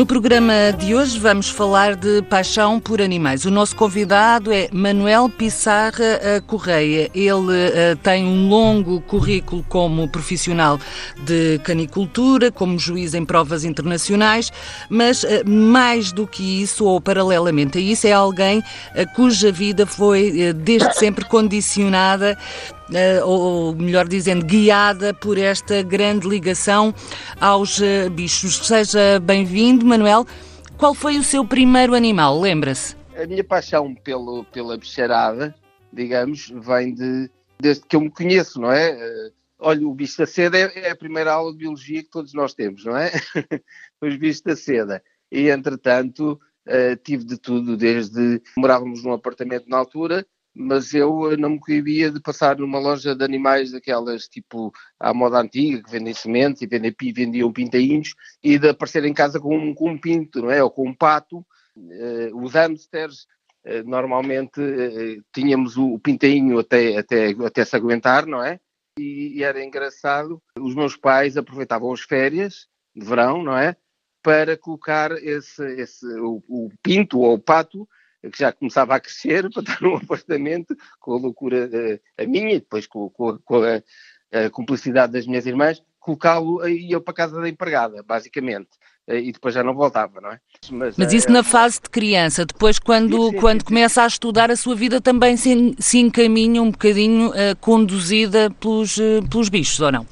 No programa de hoje vamos falar de paixão por animais. O nosso convidado é Manuel Pissarra eh, Correia. Ele uh, tem um longo currículo como profissional de canicultura, como juiz em provas internacionais, mas uh, mais do que isso, ou paralelamente a isso, é alguém uh, cuja vida foi desde sempre condicionada ou melhor dizendo, guiada por esta grande ligação aos uh, bichos. Seja bem-vindo, Manuel. Qual foi o seu primeiro animal? Lembra-se? A minha paixão pelo, pela bicharada, digamos, vem de, desde que eu me conheço, não é? Uh, olha, o bicho da seda é, é, a primeira aula de biologia que todos nós temos, não é? Os bichos da seda. E, entretanto, tive de tudo, desde morávamos num apartamento na altura, mas eu eh, não me coibia de passar numa loja de animais daquelas tipo à moda antiga, que vendem sementes e vendem, vendiam pintainhos, e de aparecer em casa com um, com um pinto, não é? Ou com um pato. Uh, os hamsters, uh, normalmente uh, tínhamos o, o pintainho até, até, até se aguentar, não é? E, e era engraçado, os meus pais aproveitavam as férias de verão, não é? Para colocar esse, esse, o, o pinto ou o pato que já começava a crescer para estar num apartamento, com a loucura uh, a minha, e depois com, com, com a, a, cumplicidade das minhas irmãs, colocá-lo e eu para casa da empregada, basicamente. Uh, e depois já não voltava, não é? Mas, Mas isso uh, na fase de criança, depois quando, sim, sim, quando sim, começa a estudar, a sua vida também se, se encaminha um bocadinho conduzida pelos, pelos bichos, ou não?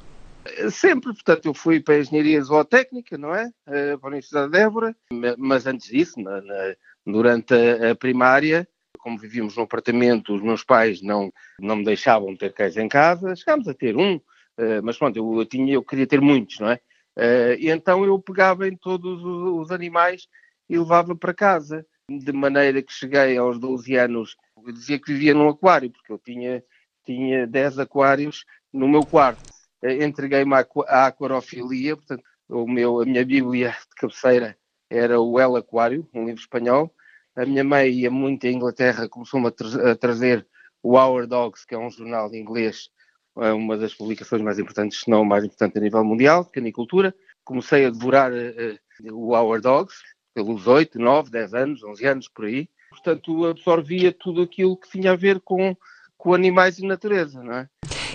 Sempre, portanto, eu fui para a Engenharia Zootécnica, não é? para a Universidade de Évora, mas antes disso, na, na Durante a, a primária, como vivíamos no apartamento, os meus pais não, não me deixavam ter cães em casa, chegámos a ter um, uh, mas pronto, eu, eu, tinha, eu queria ter muitos, não é? Uh, e então eu pegava em todos os, animais e levava para casa, de maneira que cheguei aos 12 anos, eu dizia que vivia num aquário, porque eu tinha, tinha 10 aquários no meu quarto. Uh, Entreguei-me à, à aquarofilia, portanto, o meu, a minha bíblia de cabeceira era o El Aquário, um livro espanhol, a minha mãe ia muito à Inglaterra, começou-me a, tra a, trazer o Our Dogs, que é um jornal inglês, é uma das publicações mais importantes, se não mais importante a nível mundial, de canicultura. Comecei a devorar uh, o Our Dogs, pelos 8, 9, 10 anos, 11 anos, por aí. Portanto, absorvia tudo aquilo que tinha a ver com, com animais e natureza, não é?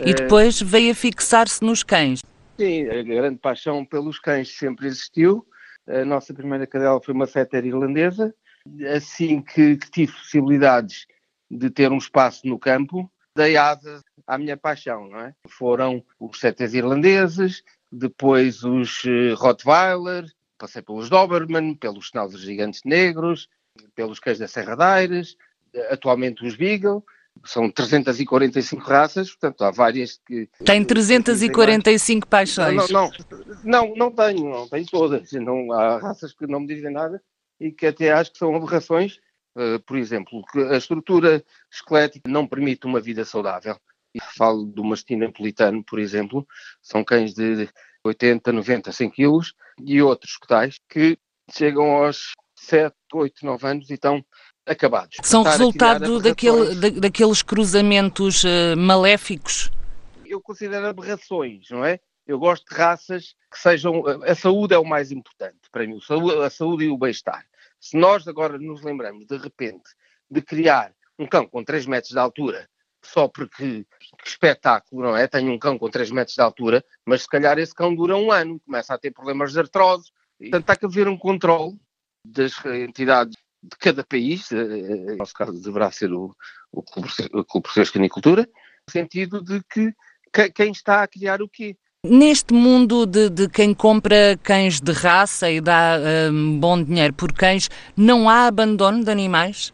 E depois veio a fixar-se nos cães. Sim, a grande paixão pelos cães sempre existiu. A nossa primeira cadela foi uma setter irlandesa, assim que, que tive possibilidades de ter um espaço no campo, dei asas à minha paixão, não é? Foram os setes irlandeses, depois os uh, Rottweiler, passei pelos Doberman, pelos Schnauzers gigantes negros, pelos cães da Serra da Aires, atualmente os Beagle, são 345 raças, portanto há várias que... Tem 345 paixões. Não, não, não, não, não tenho, não tenho todas, não, há raças que não me dizem nada, e que até acho que são aberrações, uh, por exemplo, que a estrutura esquelética não permite uma vida saudável. E falo do mastim napolitano, por exemplo, são cães de 80, 90, 100 quilos e outros tais que chegam aos 7, 8, 9 anos e estão acabados. São resultado daquele, da, daqueles cruzamentos uh, maléficos? Eu considero aberrações, não é? Eu gosto de raças que sejam. A saúde é o mais importante para mim, a saúde e o bem-estar. Se nós agora nos lembramos, de repente, de criar um cão com 3 metros de altura, só porque que espetáculo, não é? Tenho um cão com 3 metros de altura, mas se calhar esse cão dura um ano, começa a ter problemas de artrose. Portanto, há que haver um controle das entidades de cada país, eh, eh, no nosso caso deverá ser o, o Clube Português de Canicultura, no sentido de que quem está a criar o quê? Neste mundo de, de, quem compra cães de raça e dá um, bom dinheiro por cães, não há abandono de animais?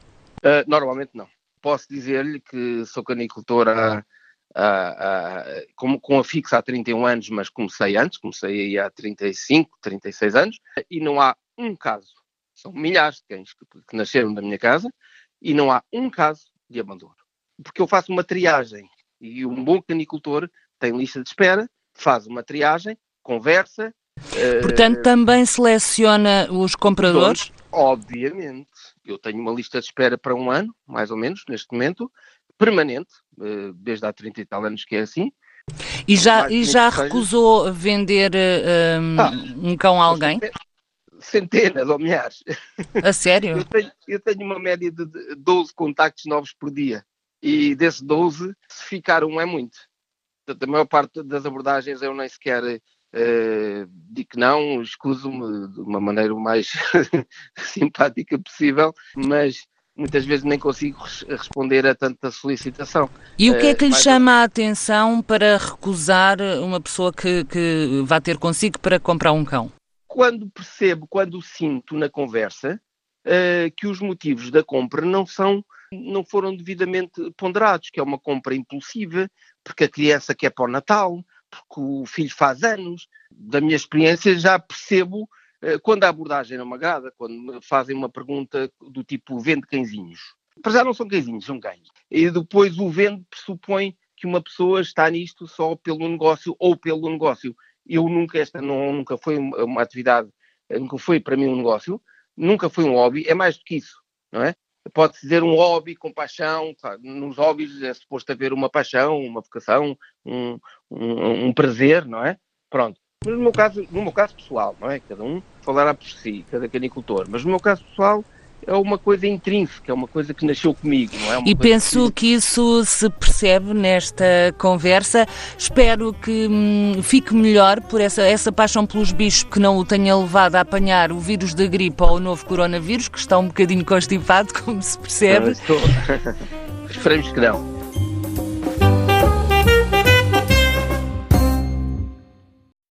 Uh, normalmente não. Posso dizer-lhe que sou canicultor há, há, há, com, com a fixa há 31 anos, mas comecei antes, comecei aí há 35, 36 anos, e não há um caso, são milhares de cães que, que nasceram da minha casa, e não há um caso de abandono. Porque eu faço uma triagem, e um bom canicultor tem lista de espera, faz uma triagem, conversa. Portanto, uh, também seleciona os compradores? obviamente. Eu tenho uma lista de espera para um ano, mais ou menos, neste momento, permanente, uh, desde há 30 e tal anos que é assim. E já, e já recusou vender um, ah, um cão a alguém? centenas ou milhares. A sério? Eu tenho, eu tenho uma média de 12 contactos novos por dia. E desses 12, se ficar um é muito. Portanto, a maior parte das abordagens eu nem sequer uh, digo que não, escuso-me de uma maneira o mais simpática possível, mas muitas vezes nem consigo responder a tanta solicitação. E o que é que lhe chama a atenção para recusar uma pessoa que, que vá ter consigo para comprar um cão? Quando percebo, quando sinto na conversa que os motivos da compra não são não foram devidamente ponderados, que é uma compra impulsiva, porque a criança quer para o Natal, porque o filho faz anos. Da minha experiência já percebo uh, quando a abordagem não me agrada, quando fazem uma pergunta do tipo vende cãezinhos. Para já não são cãezinhos, são cães. E depois o vende pressupõe que uma pessoa está nisto só pelo negócio ou pelo negócio. Eu nunca, esta não, nunca foi uma atividade, nunca foi para mim um negócio, nunca foi um hobby, é mais do que isso, não é? Pode-se dizer um hobby com paixão, nos hobbies é suposto haver uma paixão, uma vocação, um, um, um prazer, não é? Pronto. Mas no meu caso, no meu caso pessoal, não é? Cada um falará por si, cada canicultor. Mas no meu caso pessoal, é uma coisa intrínseca, é uma coisa que nasceu comigo, não é? e penso que... que... isso se percebe nesta conversa. Espero que hum, fique melhor por essa, essa paixão pelos bichos que não o tenha levado a apanhar o vírus da gripe ou o novo coronavírus, que está um bocadinho constipado, como se percebe. Estou... Esperemos que não.